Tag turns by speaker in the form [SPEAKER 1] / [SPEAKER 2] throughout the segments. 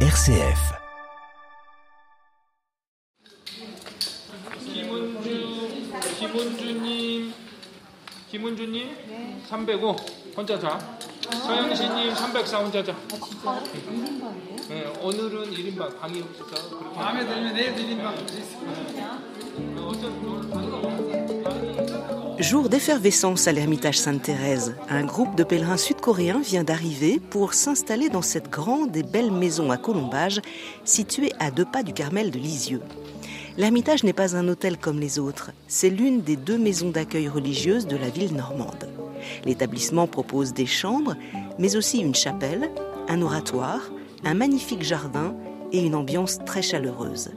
[SPEAKER 1] RCF.
[SPEAKER 2] 김은주, 김은주님, 김은주님 305 혼자 자. 서영신님 304 혼자 자. 아 진짜요? 네, 오늘은 1인방 방이 없어서 그렇게 마음에 들면 내일 1인방
[SPEAKER 3] Jour d'effervescence à l'ermitage Sainte-Thérèse. Un groupe de pèlerins sud-coréens vient d'arriver pour s'installer dans cette grande et belle maison à colombage située à deux pas du Carmel de Lisieux. L'ermitage n'est pas un hôtel comme les autres, c'est l'une des deux maisons d'accueil religieuses de la ville normande. L'établissement propose des chambres, mais aussi une chapelle, un oratoire, un magnifique jardin et une ambiance très chaleureuse.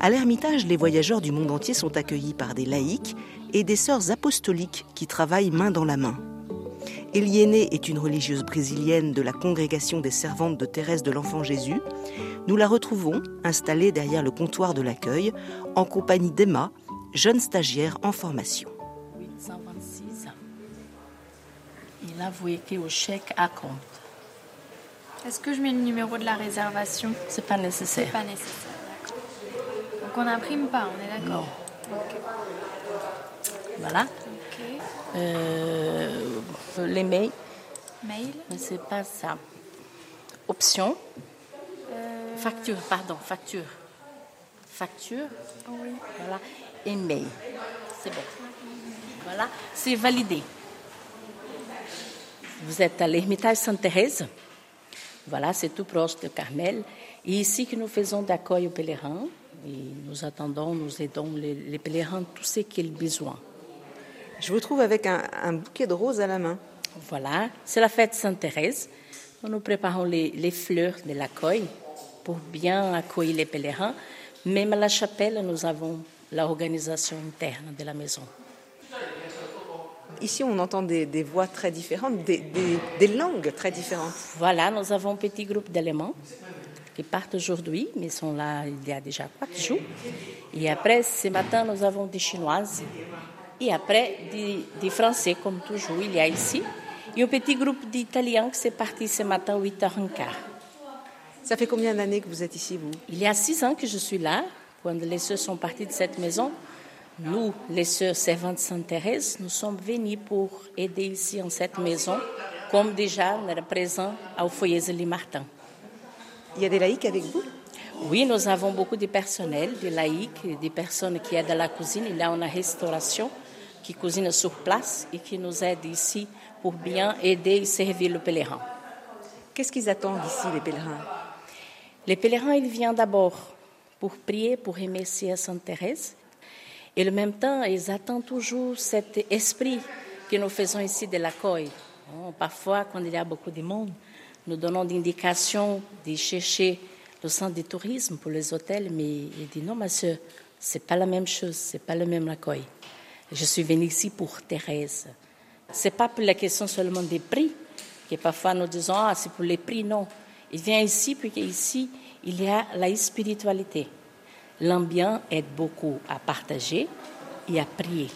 [SPEAKER 3] À l'Ermitage, les voyageurs du monde entier sont accueillis par des laïcs et des sœurs apostoliques qui travaillent main dans la main. Eliene est une religieuse brésilienne de la congrégation des servantes de Thérèse de l'Enfant Jésus. Nous la retrouvons installée derrière le comptoir de l'accueil en compagnie d'Emma, jeune stagiaire en formation.
[SPEAKER 4] 826. Et là, vous écrivez au chèque à compte.
[SPEAKER 5] Est-ce que je mets le numéro de la réservation?
[SPEAKER 4] C'est pas nécessaire.
[SPEAKER 5] C'est pas nécessaire, d'accord. Donc on n'imprime pas, on est d'accord?
[SPEAKER 4] Voilà. Euh, les mails,
[SPEAKER 5] Mail
[SPEAKER 4] mais c'est pas ça. Option.
[SPEAKER 5] Euh,
[SPEAKER 4] Facture, pardon, facture. Facture,
[SPEAKER 5] Oui.
[SPEAKER 4] voilà. Et mail. C'est bon. Voilà, c'est validé. Vous êtes à l'Ermitage Sainte-Thérèse. Voilà, c'est tout proche de Carmel. Et ici que nous faisons d'accueil aux pèlerins. Et nous attendons, nous aidons les, les pèlerins tout ce qu'ils ont besoin.
[SPEAKER 3] Je vous trouve avec un, un bouquet de roses à la main.
[SPEAKER 4] Voilà, c'est la fête Sainte-Thérèse. Nous préparons les, les fleurs de l'accueil pour bien accueillir les pèlerins. Même à la chapelle, nous avons l'organisation interne de la maison.
[SPEAKER 3] Ici, on entend des, des voix très différentes, des, des- des langues très différentes.
[SPEAKER 4] Voilà, nous avons un petit groupe d'éléments qui partent aujourd'hui, mais sont là il y a déjà quatre jours. Et après, ce matin, nous avons des Chinoises. Et après, des, des Français, comme toujours, il y a ici. Et un petit groupe d'Italiens qui s'est parti ce matin à 8h15.
[SPEAKER 3] Ça fait combien d'années que vous êtes ici, vous?
[SPEAKER 4] Il y a six ans que je suis là, quand les sœurs sont parties de cette maison. Nous, les sœurs servantes Sainte-Thérèse, nous sommes venus pour aider ici en cette maison, comme déjà on est présent au foyer Zélie Martin.
[SPEAKER 3] Il y a des laïcs avec vous?
[SPEAKER 4] Oui, nous avons beaucoup de personnel, des laïcs, des personnes qui aident à la cuisine. Il y a une restauration qui cuisine sur place et qui nous aide ici pour bien aider et servir le pèlerin.
[SPEAKER 3] Qu'est-ce qu'ils attendent ici, les pèlerins?
[SPEAKER 4] Les pèlerins, ils viennent d'abord pour prier, pour remercier à Sainte Thérèse. Et en même temps, ils attendent toujours cet esprit que nous faisons ici de l'accueil. Parfois, quand il y a beaucoup de monde, nous donnons des indications de chercher le centre de tourisme pour les hôtels, mais il dit non, ma soeur, c'est pas la même chose, c'est pas le même accueil. Je suis venue ici pour Thérèse. C'est pas pour la question seulement des prix, que parfois nous disons, ah, c'est pour les prix, non. Il vient ici, puis ici, il y a la spiritualité. L'ambiance aide beaucoup à partager et à prier.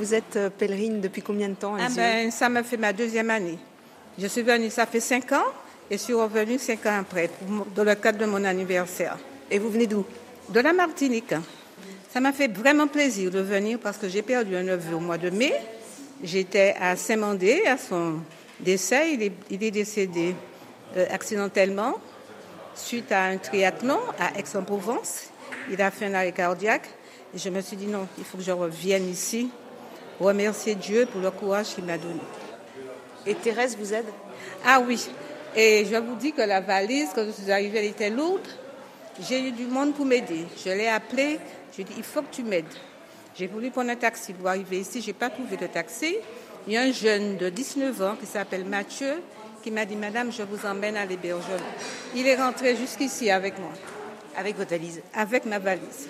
[SPEAKER 3] Vous êtes euh, pèlerine depuis combien de temps
[SPEAKER 6] Ah ben, ça me fait ma deuxième année. Je suis venue, ça fait cinq ans, et je suis revenue cinq ans après, pour dans le cadre de mon anniversaire.
[SPEAKER 3] Et vous venez d'où?
[SPEAKER 6] De la Martinique. Ça m'a fait vraiment plaisir de venir parce que j'ai perdu un neveu au mois de mai. J'étais à Saint-Mandé à son décès. Il est, il est décédé euh, accidentellement suite à un triathlon à Aix-en-Provence. Il a fait un arrêt cardiaque. Et je me suis dit non, il faut que je revienne ici, remercier Dieu pour le courage qu'il m'a donné.
[SPEAKER 3] Et Thérèse vous aide?
[SPEAKER 6] Ah oui, et je vous dis que la valise, quand je suis arrivée, elle était lourde. J'ai eu du monde pour m'aider. Je l'ai appelé, je lui ai dit, il faut que tu m'aides. J'ai voulu prendre un taxi pour arriver ici, je n'ai pas trouvé de taxi. Il y a un jeune de 19 ans qui s'appelle Mathieu qui m'a dit, Madame, je vous emmène à l'hébergement. Il est rentré jusqu'ici avec moi,
[SPEAKER 3] Avec votre valise?
[SPEAKER 6] Avec ma valise.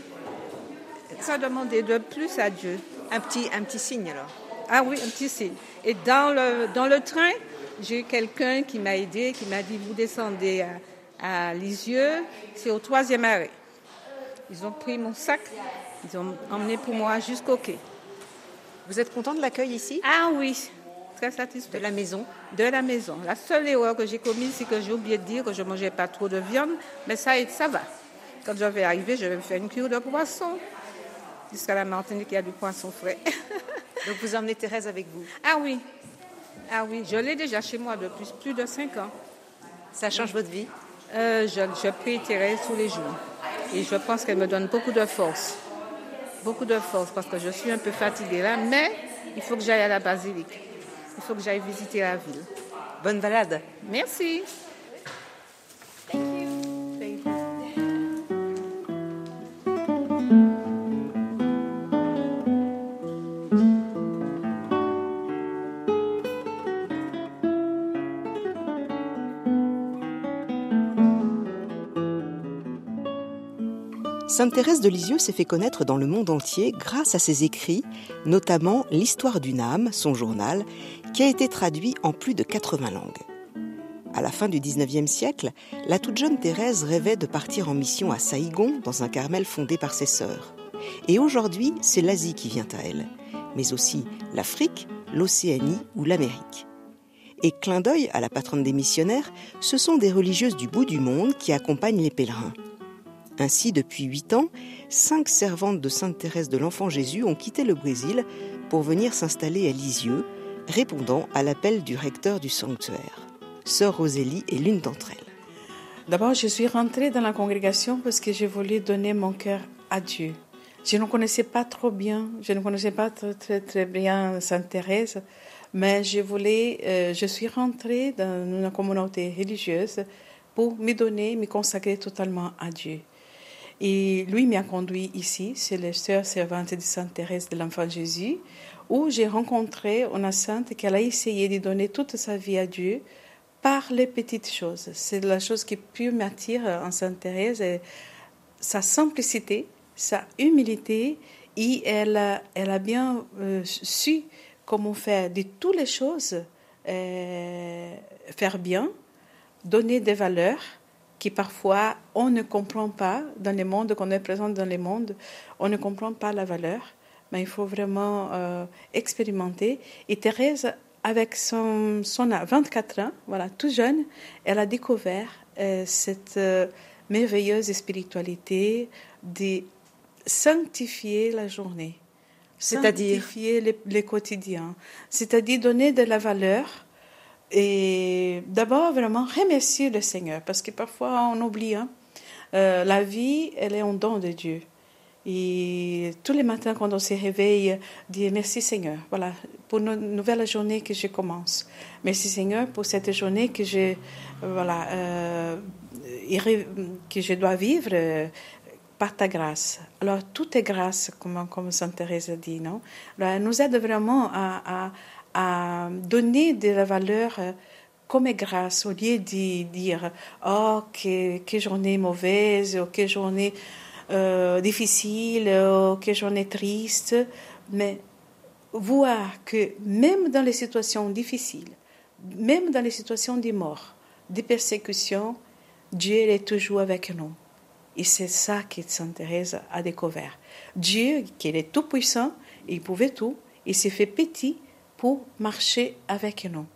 [SPEAKER 6] Ça demandait de plus à Dieu.
[SPEAKER 3] Un petit, un petit signe alors
[SPEAKER 6] Ah oui, un petit signe. Et dans le, dans le train, j'ai eu quelqu'un qui m'a aidé, qui m'a dit vous descendez à, à Lisieux, c'est au troisième arrêt. Ils ont pris mon sac, ils ont emmené pour moi jusqu'au quai.
[SPEAKER 3] Vous êtes content de l'accueil ici?
[SPEAKER 6] Ah oui, très satisfait.
[SPEAKER 3] De la maison?
[SPEAKER 6] De la maison. La seule erreur que j'ai commise, c'est que j'ai oublié de dire que je ne mangeais pas trop de viande, mais ça, ça va. Quand je vais arriver, je vais me faire une cure de poisson. Jusqu'à la Martinique, il y a du poisson frais.
[SPEAKER 3] Donc vous emmenez Thérèse avec vous?
[SPEAKER 6] Ah oui. Ah oui, je l'ai déjà chez moi depuis plus de 5 ans.
[SPEAKER 3] Ça change votre vie?
[SPEAKER 6] Euh, je, je prie Thérèse tous les jours. Et je pense qu'elle me donne beaucoup de force. Beaucoup de force parce que je suis un peu fatiguée là, mais il faut que j'aille à la basilique. Il faut que j'aille visiter la ville.
[SPEAKER 3] Bonne balade.
[SPEAKER 6] Merci.
[SPEAKER 3] Sainte Thérèse de Lisieux s'est fait connaître dans le monde entier grâce à ses écrits, notamment L'histoire d'une âme, son journal, qui a été traduit en plus de 80 langues. À la fin du 19e siècle, la toute jeune Thérèse rêvait de partir en mission à Saïgon, dans un Carmel fondé par ses sœurs. Et aujourd'hui, c'est l'Asie qui vient à elle, mais aussi l'Afrique, l'Océanie ou l'Amérique. Et clin d'œil à la patronne des missionnaires, ce sont des religieuses du bout du monde qui accompagnent les pèlerins. Ainsi, depuis huit ans, cinq servantes de Sainte Thérèse de l'Enfant Jésus ont quitté le Brésil pour venir s'installer à Lisieux, répondant à l'appel du recteur du sanctuaire. Sœur Rosélie est l'une d'entre elles.
[SPEAKER 1] D'abord, je suis rentrée dans la congrégation parce que je voulais donner mon cœur à Dieu. Je ne connaissais pas trop bien, je ne connaissais pas très très, bien Sainte Thérèse, mais je voulais, euh, je suis rentrée dans une communauté religieuse pour me donner, me consacrer totalement à Dieu. Et lui m'a conduit ici, c'est la sœur servante de Sainte Thérèse de l'Enfant Jésus, où j'ai rencontré une sainte qui a essayé de donner toute sa vie à Dieu par les petites choses. C'est la chose qui plus m'attire en Sainte Thérèse, sa simplicité, sa humilité, et elle, a, elle a bien euh, su comment faire de toutes les choses, euh, faire bien, donner des valeurs qui parfois on ne comprend pas dans le monde, qu'on est présent dans le monde, on ne comprend pas la valeur, mais il faut vraiment euh, expérimenter. Et Thérèse, avec son, son 24 ans, voilà, tout jeune, elle a découvert euh, cette euh, merveilleuse spiritualité de sanctifier la journée,
[SPEAKER 3] c'est-à-dire?
[SPEAKER 1] Sanctifier les, les quotidiens, c'est-à-dire donner de la valeur et d'abord, vraiment remercier le Seigneur, parce que parfois on oublie. Hein. Euh, la vie, elle est un don de Dieu. Et tous les matins, quand on se réveille, dire merci Seigneur. Voilà, pour une nouvelle journée que je commence. Merci Seigneur pour cette journée que je, voilà, euh, que je dois vivre euh, par ta grâce. Alors, tout est grâce, comme, comme Sainte Thérèse dit, non? Alors, elle nous aide vraiment à à donner de la valeur comme grâce au lieu de dire oh que, que journée mauvaise ou que journée euh, difficile ou que journée triste. Mais voir que même dans les situations difficiles même dans les situations de mort de persécution Dieu est toujours avec nous. Et c'est ça que Sainte Thérèse a découvert. Dieu qui est tout puissant il pouvait tout il s'est fait petit pour marcher avec nous.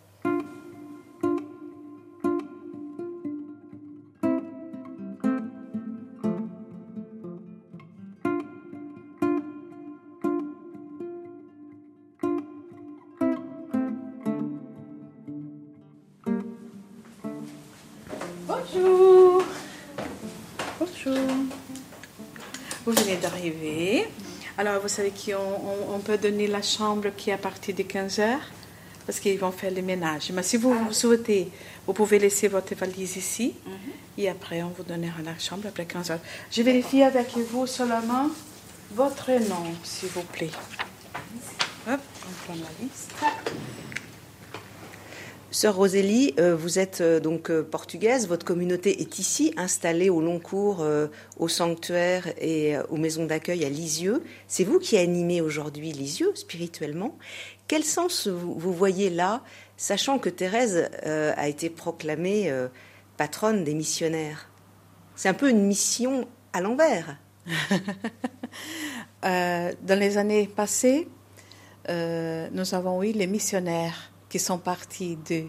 [SPEAKER 1] Bonjour. Bonjour. Vous venez d'arriver. Alors, vous savez qu'on on, peut donner la chambre qui est à partir de 15 heures? Parce qu'ils vont faire le ménage. Mais si vous, vous souhaitez, vous pouvez laisser votre valise ici et après on vous donnera la chambre après 15 heures. Je vérifie avec vous seulement votre nom, s'il vous plaît. Hop, on prend la liste.
[SPEAKER 3] Sœur Rosélie, euh, vous êtes euh, donc euh, portugaise, votre communauté est ici, installée au long cours, au sanctuaire et aux maisons d'accueil à Lisieux. C'est vous qui animez aujourd'hui Lisieux spirituellement. Quel sens vous, voyez là, sachant que Thérèse a été proclamée patronne des missionnaires? C'est un peu une mission à l'envers.
[SPEAKER 1] dans les années passées, nous avons eu les missionnaires qui sont partis de,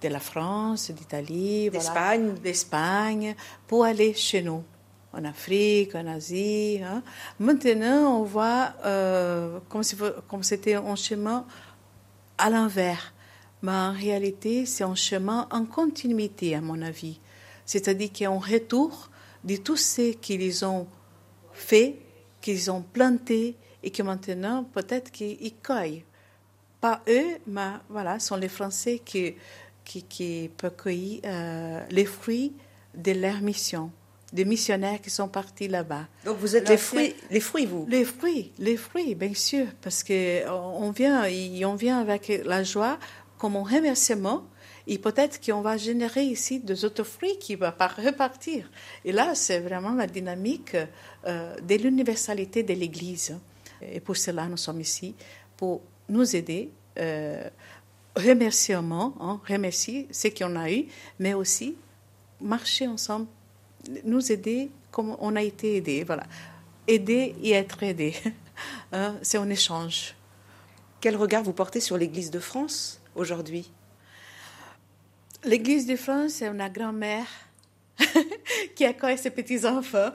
[SPEAKER 1] de la France, d'Italie,
[SPEAKER 3] d'Espagne,
[SPEAKER 1] d'Espagne, pour aller chez nous, en Afrique, en Asie. Hein. Maintenant, on voit euh, comme si comme c'était un chemin à l'envers. Mais en réalité, c'est un chemin en continuité, à mon avis. C'est-à-dire qu'il y a un retour de tout ce qu'ils ont fait, qu'ils ont planté, et que maintenant, peut-être qu'ils cueillent pas eux, mais voilà, sont les Français qui, qui, qui peuvent cueillir euh, les fruits de leur mission, des missionnaires qui sont partis là-bas.
[SPEAKER 3] Donc vous êtes les fruits, les fruits, vous?
[SPEAKER 1] Les fruits, les fruits, bien sûr, parce que on vient, on vient avec la joie comme un remerciement. Et peut-être qu'on va générer ici des autres fruits qui vont repartir. Et là, c'est vraiment la dynamique euh, de l'universalité de l'Église. Et pour cela, nous sommes ici pour nous aider, euh, remerciement, hein, remercier ce qu'on a eu, mais aussi marcher ensemble, nous aider comme on a été aidé. Voilà. Aider et être aidé. Hein, c'est un échange.
[SPEAKER 3] Quel regard vous portez sur l'Église de France aujourd'hui?
[SPEAKER 1] L'Église de France, c'est une grand-mère qui accueille ses petits-enfants.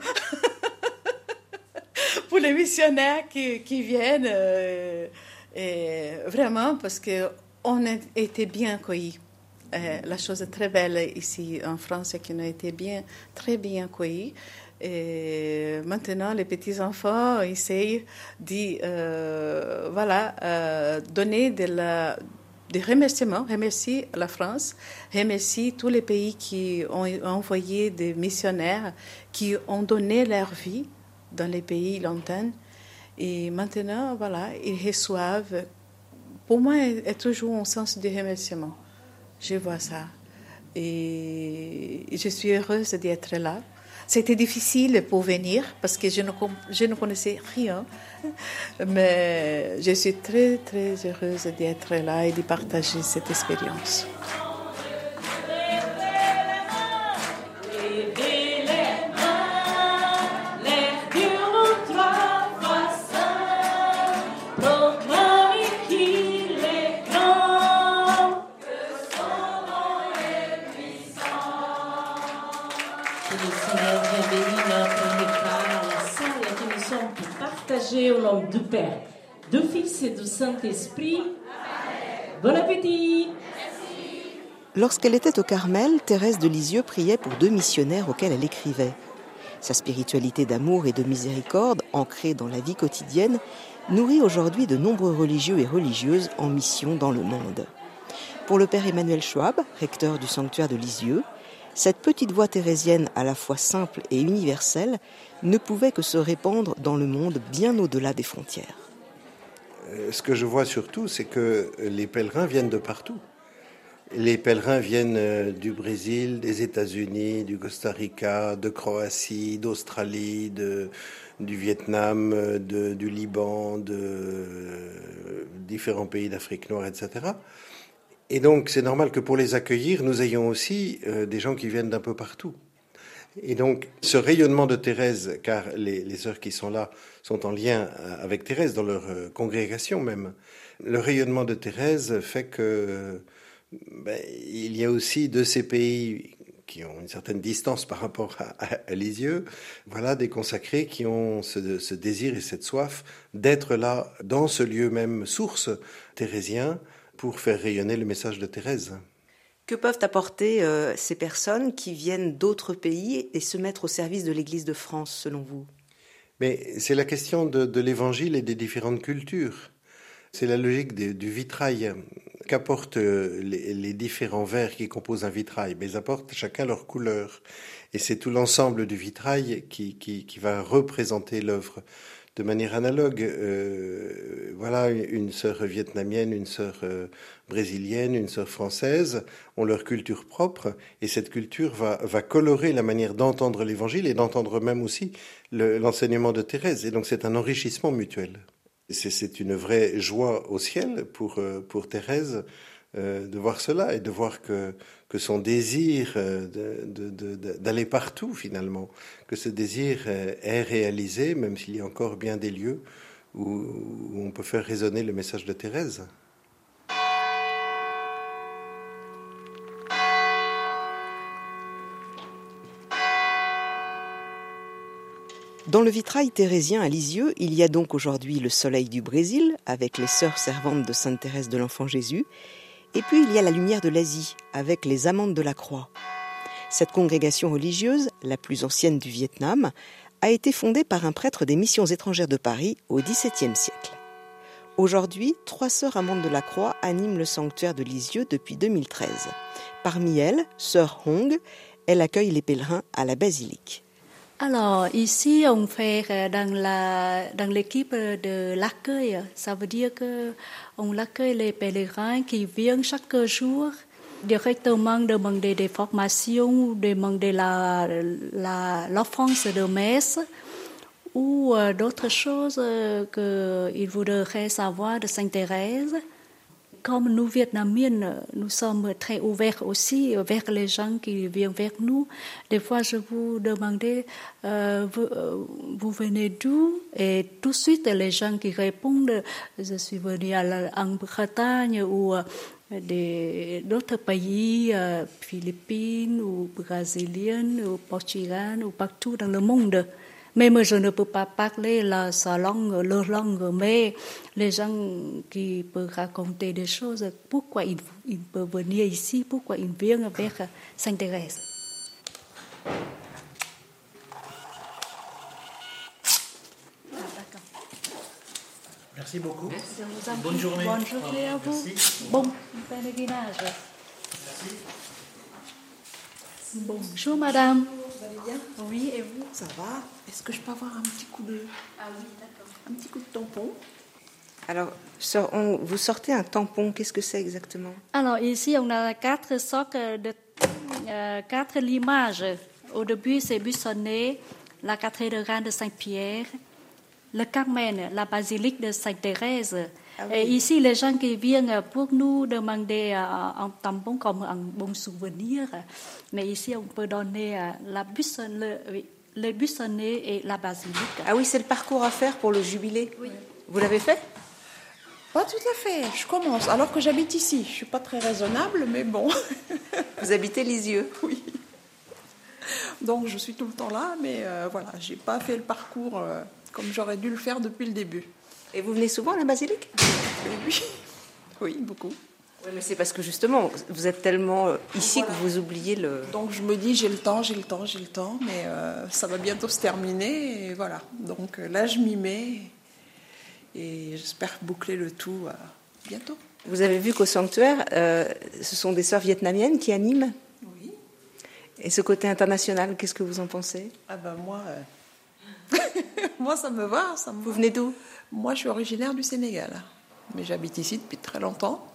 [SPEAKER 1] Pour les missionnaires qui, qui viennent. Euh, et vraiment, parce qu'on a été bien accueillis. Euh, la chose très belle ici en France, c'est qu'on a été bien, très bien accueillis. Et maintenant, les petits-enfants essayent de euh, voilà, euh, donner de la, des remerciements, remercier la France, remercier tous les pays qui ont envoyé des missionnaires, qui ont donné leur vie dans les pays lointains et maintenant, voilà, ils reçoivent. Pour moi, a toujours un sens de remerciement. Je vois ça. Et je suis heureuse d'être là. C'était difficile pour venir parce que je ne, je ne connaissais rien. Mais je suis très, très heureuse d'être là et de partager cette expérience.
[SPEAKER 7] Du Fils et du Saint-Esprit. Bon appétit
[SPEAKER 3] Lorsqu'elle était au Carmel, Thérèse de Lisieux priait pour deux missionnaires auxquels elle écrivait. Sa spiritualité d'amour et de miséricorde, ancrée dans la vie quotidienne, nourrit aujourd'hui de nombreux religieux et religieuses en mission dans le monde. Pour le père Emmanuel Schwab, recteur du sanctuaire de Lisieux, cette petite voix thérésienne à la fois simple et universelle ne pouvait que se répandre dans le monde bien au-delà des frontières.
[SPEAKER 8] Euh, ce que je vois surtout, c'est que les pèlerins viennent de partout. Les pèlerins viennent euh, du Brésil, des États-Unis, du Costa Rica, de Croatie, d'Australie, du Vietnam, euh, du Liban, de différents pays d'Afrique noire, etc. Et donc, c'est normal que pour les accueillir, nous ayons aussi euh, des gens qui viennent d'un peu partout. Et donc, ce rayonnement de Thérèse, car les, les sœurs qui sont là sont en lien euh, avec Thérèse dans leur euh, congrégation même, le rayonnement de Thérèse fait que ben, il y a aussi de ces pays qui ont une certaine distance par rapport à, à, Lisieux, voilà des consacrés qui ont ce, ce désir et cette soif d'être là dans ce lieu même source thérésien pour faire rayonner le message de Thérèse.
[SPEAKER 3] Que peuvent apporter euh, ces personnes qui viennent d'autres pays et se mettre au service de l'Église de France, selon vous?
[SPEAKER 8] Mais c'est la question de, l'Évangile et des différentes cultures. C'est la logique du vitrail. Qu'apportent euh, les, différents verres qui composent un vitrail? Mais ils apportent chacun leur couleur. Et c'est tout l'ensemble du vitrail qui, qui va représenter l'œuvre de manière analogue. Euh, voilà, une sœur vietnamienne, une sœur euh, brésilienne, une sœur française ont leur culture propre et cette culture va, colorer la manière d'entendre l'évangile et d'entendre même aussi l'enseignement de Thérèse. Et donc c'est un enrichissement mutuel. C'est une vraie joie au ciel pour, euh, pour Thérèse de voir cela et de voir que son désir euh, d'aller partout finalement, que ce désir euh, est réalisé, même s'il y a encore bien des lieux où, on peut faire résonner le message de Thérèse.
[SPEAKER 3] Dans le vitrail thérésien à Lisieux, il y a donc aujourd'hui le soleil du Brésil avec les sœurs servantes de Sainte Thérèse de l'Enfant Jésus et puis il y a la lumière de l'Asie, avec les amantes de la croix. Cette congrégation religieuse, la plus ancienne du Vietnam, a été fondée par un prêtre des missions étrangères de Paris au XVIIe siècle. Aujourd'hui, trois sœurs amantes de la croix animent le sanctuaire de Lisieux depuis 2013. Parmi elles, sœur Hong, elle accueille les pèlerins à la basilique.
[SPEAKER 9] Alors, ici, on fait euh, dans, la, dans l'équipe de l'accueil. Ça veut dire qu'on accueille les pèlerins qui viennent chaque jour directement demander des formations, demander la, la, l'offrance de messe ou euh, d'autres choses euh, qu'ils voudraient savoir de Sainte Thérèse comme nous Vietnamiens, nous sommes très ouverts aussi vers les gens qui viennent vers nous. Des fois, je vous demandais, euh, euh, vous, venez d'où? Et tout de suite, les gens qui répondent, je suis venu en Bretagne ou euh, d'autres pays, Philippines ou Brésiliennes ou Portugal ou partout dans le monde. Même je ne peux pas parler la, sa langue, leur langue, mais les gens qui peuvent raconter des choses, pourquoi ils, ils peuvent venir ici, pourquoi ils viennent vers Sainte Thérèse.
[SPEAKER 10] Merci beaucoup.
[SPEAKER 9] Merci.
[SPEAKER 10] Bonne journée.
[SPEAKER 9] Bonne journée à vous.
[SPEAKER 10] Merci.
[SPEAKER 9] Bon pèlerinage.
[SPEAKER 10] Merci.
[SPEAKER 9] Bonjour madame.
[SPEAKER 11] Vous allez bien?
[SPEAKER 9] Oui, et vous?
[SPEAKER 11] Ça va? Est-ce que je peux avoir un petit coup de...
[SPEAKER 9] Ah oui, d'accord.
[SPEAKER 11] Un petit coup de tampon?
[SPEAKER 3] Alors, on, vous sortez un tampon, qu'est-ce que c'est exactement?
[SPEAKER 9] Alors ici, on a quatre sortes de euh, quatre limages. Au début, c'est buissonné, la cathédrale de Saint-Pierre, le Carmen, la basilique de Sainte-Thérèse, ah Et ici, les gens qui viennent pour nous demander euh, un tampon comme un bon souvenir. Mais ici, on peut donner euh, la buissonne, le, le buissonnet et la basilique.
[SPEAKER 3] Ah oui, c'est le parcours à faire pour le jubilé.
[SPEAKER 9] Oui.
[SPEAKER 3] Vous l'avez fait?
[SPEAKER 11] Pas tout à fait. Je commence, alors que j'habite ici. Je suis pas très raisonnable, mais bon.
[SPEAKER 3] Vous habitez Lisieux
[SPEAKER 11] Oui. Donc je suis tout le temps là, mais euh, voilà, j'ai pas fait le parcours comme j'aurais dû le faire depuis le début.
[SPEAKER 3] Et vous venez souvent à la basilique?
[SPEAKER 11] Oui, oui, beaucoup.
[SPEAKER 3] Oui, mais c'est parce que justement, vous êtes tellement euh, ici que vous oubliez le.
[SPEAKER 11] Donc je me dis, j'ai le temps, j'ai le temps, j'ai le temps, mais euh, ça va bientôt se terminer, et voilà. Donc euh, là, je m'y mets, et j'espère boucler le tout bientôt.
[SPEAKER 3] Vous avez vu qu'au sanctuaire, ce sont des sœurs vietnamiennes qui animent?
[SPEAKER 11] Oui.
[SPEAKER 3] Et ce côté international, qu'est-ce que vous en pensez?
[SPEAKER 11] Ah ben moi, moi ça me va. Ça me
[SPEAKER 3] vous venez d'où?
[SPEAKER 11] Moi, je suis originaire du Sénégal, mais j'habite ici depuis très longtemps.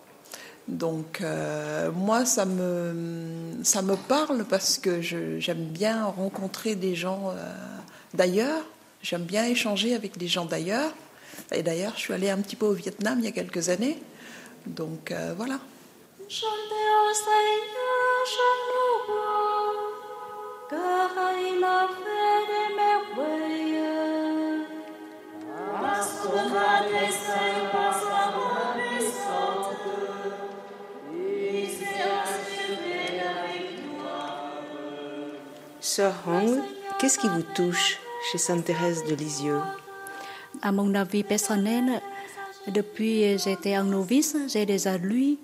[SPEAKER 11] Donc, euh, moi, ça me, ça me parle parce que j'aime bien rencontrer des gens euh, d'ailleurs. J'aime bien échanger avec des gens d'ailleurs. Et d'ailleurs, je suis allée un petit peu au Vietnam il y a quelques années. Donc, euh, voilà.
[SPEAKER 3] Sœur Hong, qu'est-ce qui vous touche chez Sainte Thérèse de Lisieux?
[SPEAKER 9] À mon avis personnel, depuis j'étais un novice, j'ai déjà lu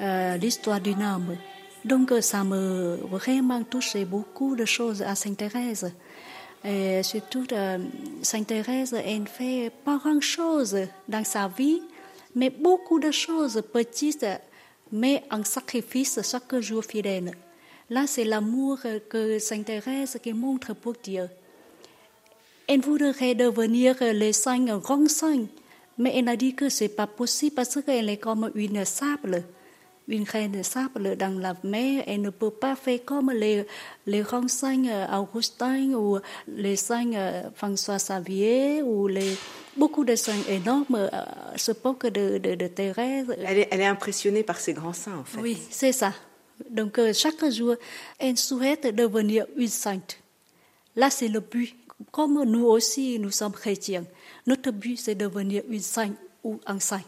[SPEAKER 9] euh, l'histoire d'une âme. Donc ça me vraiment touché beaucoup de choses à Sainte Thérèse. Et surtout, euh, Sainte Thérèse, elle fait pas grand-chose dans sa vie, mais beaucoup de choses petites, mais en sacrifice chaque jour fidèle. Là, c'est l'amour que Sainte Thérèse qui montre pour Dieu. elle voudrait devenir les saints grands saints. Mais elle a dit que c'est pas possible parce qu'elle est comme une sable, une graine de sable dans la mer. Elle ne peut pas faire comme les, les grands saints Augustin ou les saints François Xavier ou les, beaucoup de saints énormes, ce que de, de, de Thérèse.
[SPEAKER 3] Elle est, elle est impressionnée par ces grands saints, en fait.
[SPEAKER 9] Oui, c'est ça. Donc chaque jour, elle souhaite devenir une sainte. Là, c'est le but. Comme nous aussi, nous sommes chrétiens. Notre but, c'est devenir une sainte ou un saint.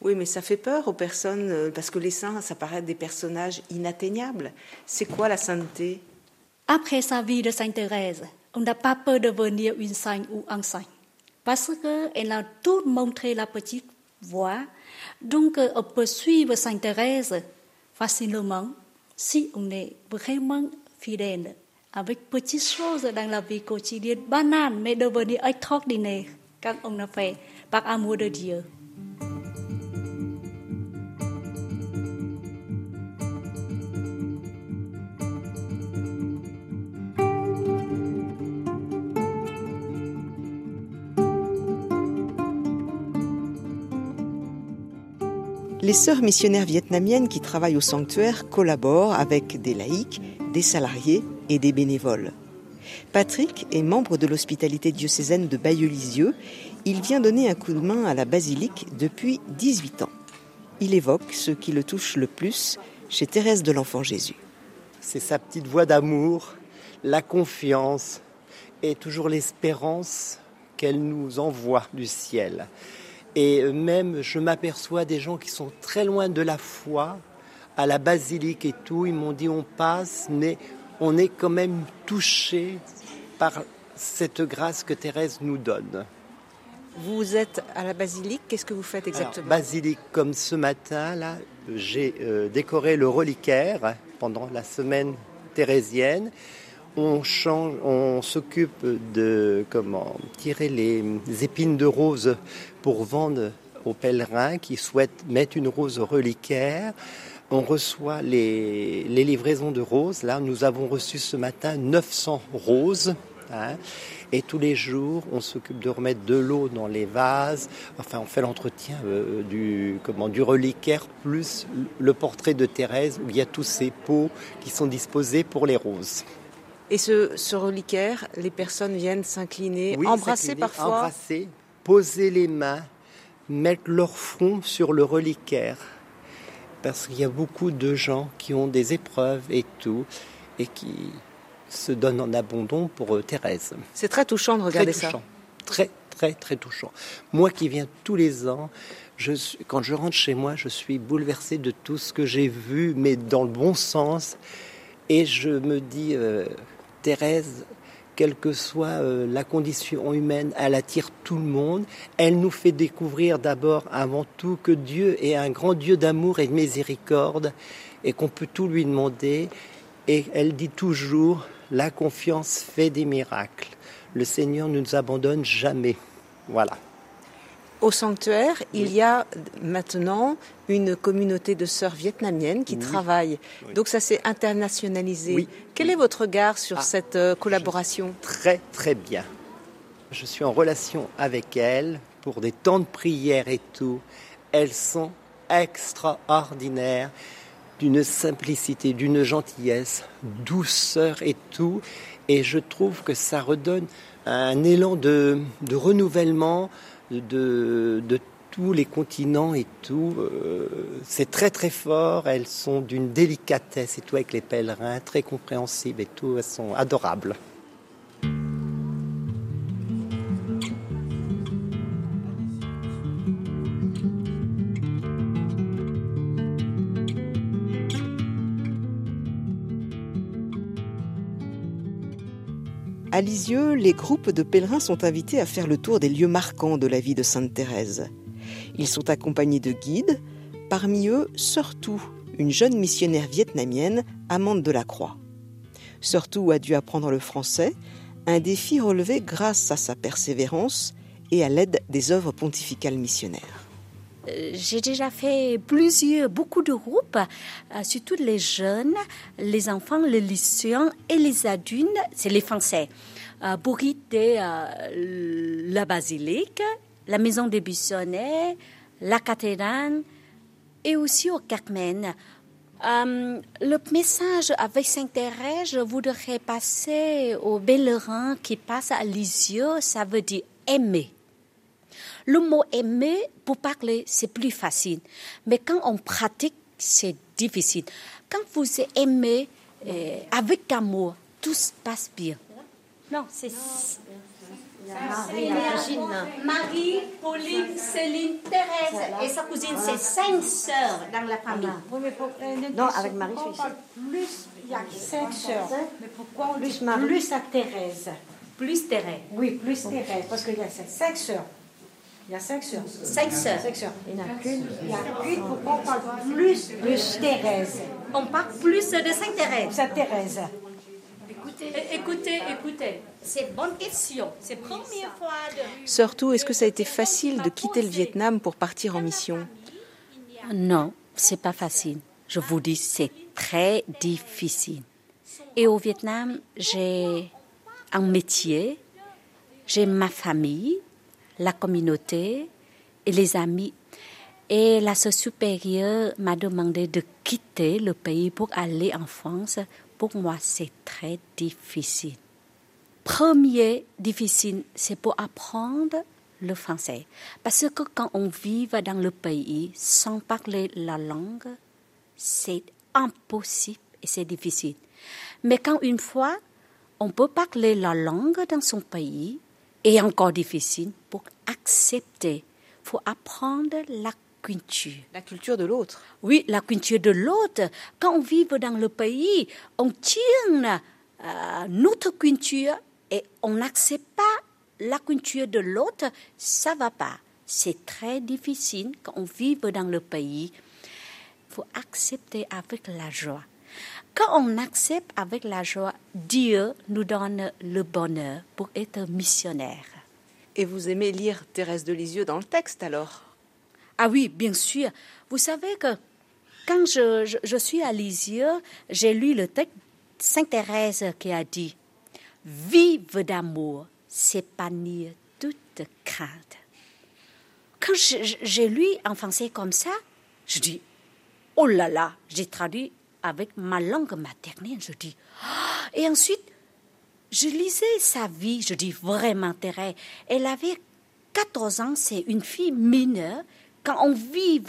[SPEAKER 3] Oui, mais ça fait peur aux personnes, parce que les saints, ça paraît des personnages inatteignables. C'est quoi la sainteté?
[SPEAKER 9] Après sa vie de Sainte Thérèse, on n'a pas peur de devenir une sainte ou un saint. Parce qu'elle a tout montré la petite voie. Donc, on peut suivre Sainte Thérèse facilement si on est vraiment fidèle avec petites choses dans la vie quotidienne banale mais devenir extraordinaire quand on a fait par amour de Dieu.
[SPEAKER 3] Les sœurs missionnaires vietnamiennes qui travaillent au sanctuaire collaborent avec des laïcs, des salariés et des bénévoles. Patrick est membre de l'hospitalité diocésaine de Bayeux-Lisieux. Il vient donner un coup de main à la basilique depuis 18 ans. Il évoque ce qui le touche le plus chez Thérèse de l'Enfant Jésus.
[SPEAKER 12] C'est sa petite voix d'amour, la confiance et toujours l'espérance qu'elle nous envoie du ciel. Et même, je m'aperçois des gens qui sont très loin de la foi, à la basilique et tout, ils m'ont dit on passe, mais on est quand même touché par cette grâce que Thérèse nous donne.
[SPEAKER 3] Vous êtes à la basilique, qu'est-ce que vous faites exactement?
[SPEAKER 12] Alors, Basilique, comme ce matin, là, j'ai euh, décoré le reliquaire pendant la semaine thérésienne. On s'occupe de comment tirer les épines de rose pour vendre aux pèlerins qui souhaitent mettre une rose au reliquaire. On reçoit les, les, livraisons de roses. Là, nous avons reçu ce matin 900 roses. Hein, et tous les jours, on s'occupe de remettre de l'eau dans les vases. Enfin, on fait l'entretien euh, du, comment, du reliquaire plus le portrait de Thérèse où il y a tous ces pots qui sont disposés pour les roses.
[SPEAKER 3] Et ce, ce reliquaire, les personnes viennent s'incliner, oui, embrasser parfois
[SPEAKER 12] Embrasser, poser les mains, mettre leur front sur le reliquaire parce qu'il y a beaucoup de gens qui ont des épreuves et tout, et qui se donnent en abandon pour Thérèse.
[SPEAKER 3] C'est très touchant de regarder
[SPEAKER 12] très touchant,
[SPEAKER 3] ça.
[SPEAKER 12] Très, très, très touchant. Moi qui viens tous les ans, je suis, quand je rentre chez moi, je suis bouleversé de tout ce que j'ai vu, mais dans le bon sens. Et je me dis, euh, Thérèse, quelle que soit euh, la condition humaine, elle attire tout le monde. Elle nous fait découvrir d'abord, avant tout, que Dieu est un grand Dieu d'amour et de miséricorde et qu'on peut tout lui demander. Et elle dit toujours, la confiance fait des miracles. Le Seigneur ne nous abandonne jamais. Voilà.
[SPEAKER 3] Au sanctuaire, oui. il y a maintenant une communauté de sœurs vietnamiennes qui oui. travaillent. Oui. Donc ça s'est internationalisé. Quel est votre regard sur ah, cette euh, collaboration?
[SPEAKER 12] Très très bien. Je suis en relation avec elles pour des temps de prière et tout. Elles sont extraordinaires, d'une simplicité, d'une gentillesse, douceur et tout. Et je trouve que ça redonne un élan de, de renouvellement de, de, tous les continents et tout. Euh, c'est très très fort. Elles sont d'une délicatesse et tout avec les pèlerins, très compréhensibles et tout. Elles sont adorables.
[SPEAKER 3] À Lisieux, les groupes de pèlerins sont invités à faire le tour des lieux marquants de la vie de Sainte Thérèse. Ils sont accompagnés de guides, parmi eux surtout une jeune missionnaire vietnamienne, Amande de la Croix. Surtout a dû apprendre le français, un défi relevé grâce à sa persévérance et à l'aide des œuvres pontificales missionnaires
[SPEAKER 13] j'ai déjà fait plusieurs, beaucoup de groupes, euh, surtout les jeunes, les enfants, les lycéens et les adultes, c'est les Français. euh, pour euh, la basilique, la maison des Buissonnets, la cathédrale et aussi au Carmen. Euh, le message avec Saint-Thérèse, je voudrais passer aux pèlerins qui passent à Lisieux, ça veut dire aimer. Le mot aimer, pour parler, c'est plus facile. Mais quand on pratique, c'est difficile. Quand vous aimez euh, avec amour, tout se passe bien. Non, c'est.
[SPEAKER 14] Marie,
[SPEAKER 13] Marie, Pauline, Céline, Thérèse et sa cousine, c'est cinq sœurs dans la famille.
[SPEAKER 14] Non, avec Marie, je suis
[SPEAKER 15] Plus, il y a cinq sœurs. Mais pourquoi on
[SPEAKER 14] Plus
[SPEAKER 15] dit
[SPEAKER 14] Marie.
[SPEAKER 15] plus à Thérèse?
[SPEAKER 13] Plus Thérèse.
[SPEAKER 15] Oui, plus Thérèse, parce qu'il y a cinq sœurs. Il y a cinq sœurs.
[SPEAKER 13] Cinq sœurs.
[SPEAKER 15] Cinq sœurs.
[SPEAKER 14] Il n'y en a qu'une.
[SPEAKER 15] Il y a qu'une, pourquoi on parle plus de Thérèse
[SPEAKER 13] On parle plus de Sainte-Thérèse.
[SPEAKER 15] Sainte-Thérèse.
[SPEAKER 13] Écoutez, écoutez, écoutez. C'est bonne question. C'est la première fois de...
[SPEAKER 3] Surtout, est-ce que ça a été facile de quitter le Vietnam pour partir en mission?
[SPEAKER 13] Non, c'est pas facile. Je vous dis, c'est très difficile. Et au Vietnam, j'ai un métier, j'ai ma famille, la communauté et les amis. Et la sœur supérieure m'a demandé de quitter le pays pour aller en France. Pour moi, c'est très difficile. Premier difficile, c'est pour apprendre le français. Parce que quand on vit dans le pays sans parler la langue, c'est impossible et c'est difficile. Mais quand une fois on peut parler la langue dans son pays, et encore difficile pour accepter, faut apprendre la culture.
[SPEAKER 3] La culture de l'autre.
[SPEAKER 13] Oui, la culture de l'autre. Quand on vit dans le pays, on tient euh, notre culture et on n'accepte pas la culture de l'autre, ça va pas. C'est très difficile quand on vit dans le pays. Il faut accepter avec la joie. Quand on accepte avec la joie, Dieu nous donne le bonheur pour être missionnaire.
[SPEAKER 3] Et vous aimez lire Thérèse de Lisieux dans le texte alors?
[SPEAKER 13] Ah oui, bien sûr. Vous savez que quand je, je, je suis à Lisieux, j'ai lu le texte Sainte Thérèse qui a dit Vive d'amour, s'épanouir toute crainte. Quand j'ai lu en français comme ça, je dis Oh là là, j'ai traduit avec ma langue maternelle, je dis. Et ensuite, je lisais sa vie, je dis vraiment Thérèse. Elle avait 14 ans, c'est une fille mineure. Quand on vit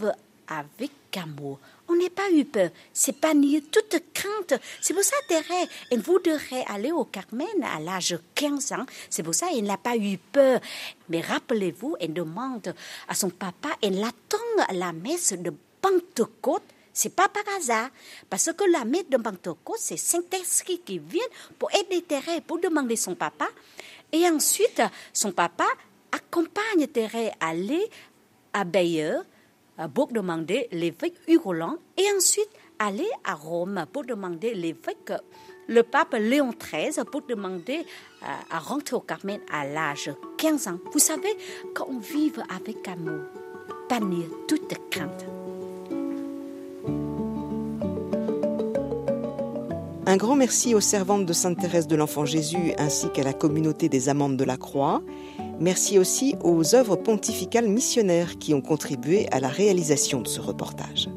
[SPEAKER 13] avec amour, on n'est pas eu peur. C'est pas nier toute crainte. C'est pour ça, Thérèse, elle voudrait aller au Carmen à l'âge de 15 ans. C'est pour ça qu'elle n'a pas eu peur. Mais rappelez-vous, elle demande à son papa, elle attend la messe de Pentecôte. C'est pas par hasard, parce que la messe de Pentecôte, c'est Saint-Esprit qui vient pour aider Thérèse, pour demander son papa. Et ensuite, son papa accompagne Thérèse à aller à Bayeux pour demander l'évêque Hugoland et ensuite aller à Rome pour demander l'évêque, le pape Léon XIII, pour demander à rentrer au Carmen à l'âge de 15 ans. Vous savez, quand on vit avec amour, bannir toute crainte.
[SPEAKER 3] Un grand merci aux servantes de Sainte Thérèse de l'Enfant Jésus ainsi qu'à la communauté des Amantes de la Croix. Merci aussi aux œuvres pontificales missionnaires qui ont contribué à la réalisation de ce reportage.